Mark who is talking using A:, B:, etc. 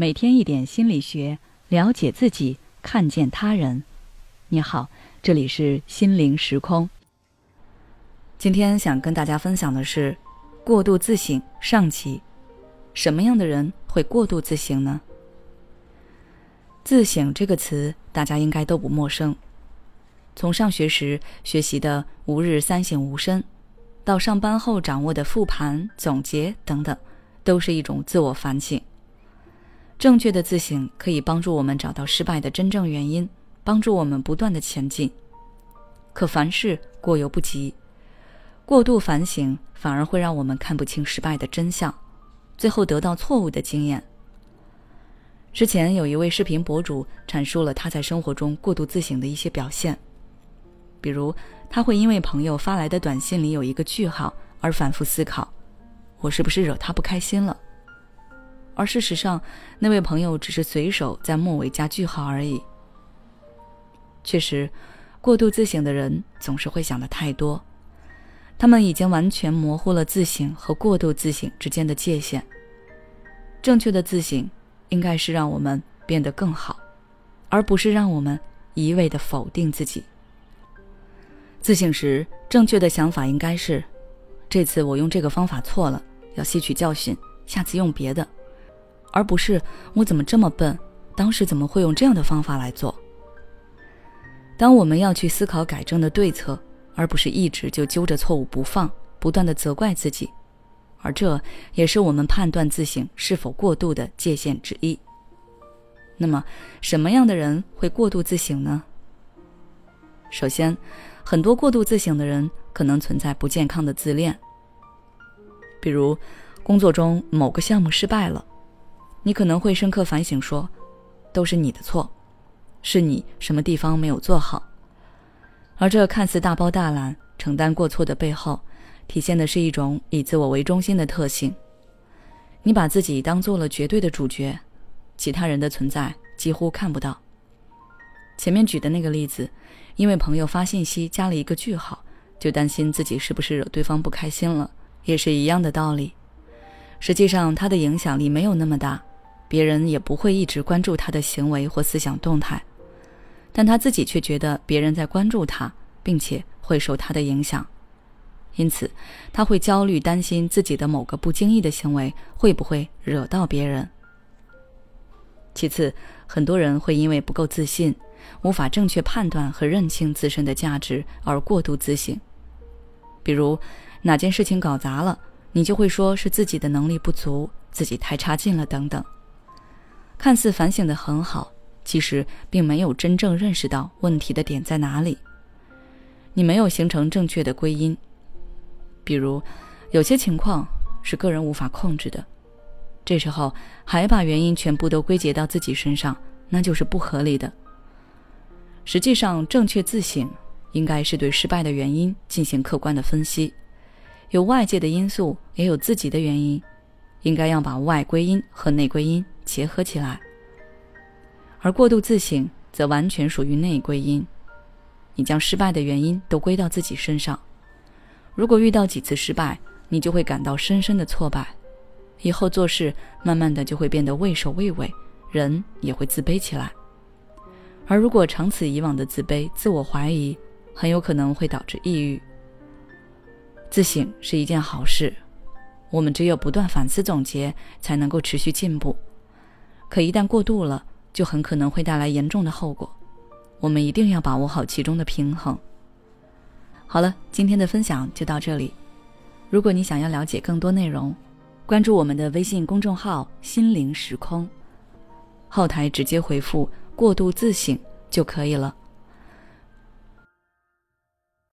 A: 每天一点心理学，了解自己，看见他人。你好，这里是心灵时空。今天想跟大家分享的是过度自省上集。什么样的人会过度自省呢？自省这个词，大家应该都不陌生。从上学时学习的“吾日三省吾身”，到上班后掌握的复盘、总结等等，都是一种自我反省。正确的自省可以帮助我们找到失败的真正原因，帮助我们不断的前进。可凡事过犹不及，过度反省反而会让我们看不清失败的真相，最后得到错误的经验。之前有一位视频博主阐述了他在生活中过度自省的一些表现。比如，他会因为朋友发来的短信里有一个句号而反复思考：我是不是惹他不开心了？而事实上，那位朋友只是随手在末尾加句号而已。确实，过度自省的人总是会想的太多，他们已经完全模糊了自省和过度自省之间的界限。正确的自省应该是让我们变得更好，而不是让我们一味的否定自己。自省时，正确的想法应该是：这次我用这个方法错了，要吸取教训，下次用别的，而不是我怎么这么笨，当时怎么会用这样的方法来做。当我们要去思考改正的对策，而不是一直就揪着错误不放，不断的责怪自己，而这也是我们判断自省是否过度的界限之一。那么，什么样的人会过度自省呢？首先。很多过度自省的人可能存在不健康的自恋。比如，工作中某个项目失败了，你可能会深刻反省说：“都是你的错，是你什么地方没有做好。”而这看似大包大揽承担过错的背后，体现的是一种以自我为中心的特性。你把自己当做了绝对的主角，其他人的存在几乎看不到。前面举的那个例子。因为朋友发信息加了一个句号，就担心自己是不是惹对方不开心了，也是一样的道理。实际上，他的影响力没有那么大，别人也不会一直关注他的行为或思想动态，但他自己却觉得别人在关注他，并且会受他的影响，因此他会焦虑，担心自己的某个不经意的行为会不会惹到别人。其次，很多人会因为不够自信。无法正确判断和认清自身的价值而过度自省，比如哪件事情搞砸了，你就会说是自己的能力不足，自己太差劲了等等。看似反省的很好，其实并没有真正认识到问题的点在哪里。你没有形成正确的归因，比如有些情况是个人无法控制的，这时候还把原因全部都归结到自己身上，那就是不合理的。实际上，正确自省应该是对失败的原因进行客观的分析，有外界的因素，也有自己的原因，应该要把外归因和内归因结合起来。而过度自省则完全属于内归因，你将失败的原因都归到自己身上。如果遇到几次失败，你就会感到深深的挫败，以后做事慢慢的就会变得畏首畏尾，人也会自卑起来。而如果长此以往的自卑、自我怀疑，很有可能会导致抑郁。自省是一件好事，我们只有不断反思总结，才能够持续进步。可一旦过度了，就很可能会带来严重的后果。我们一定要把握好其中的平衡。好了，今天的分享就到这里。如果你想要了解更多内容，关注我们的微信公众号“心灵时空”，后台直接回复。过度自省就可以了。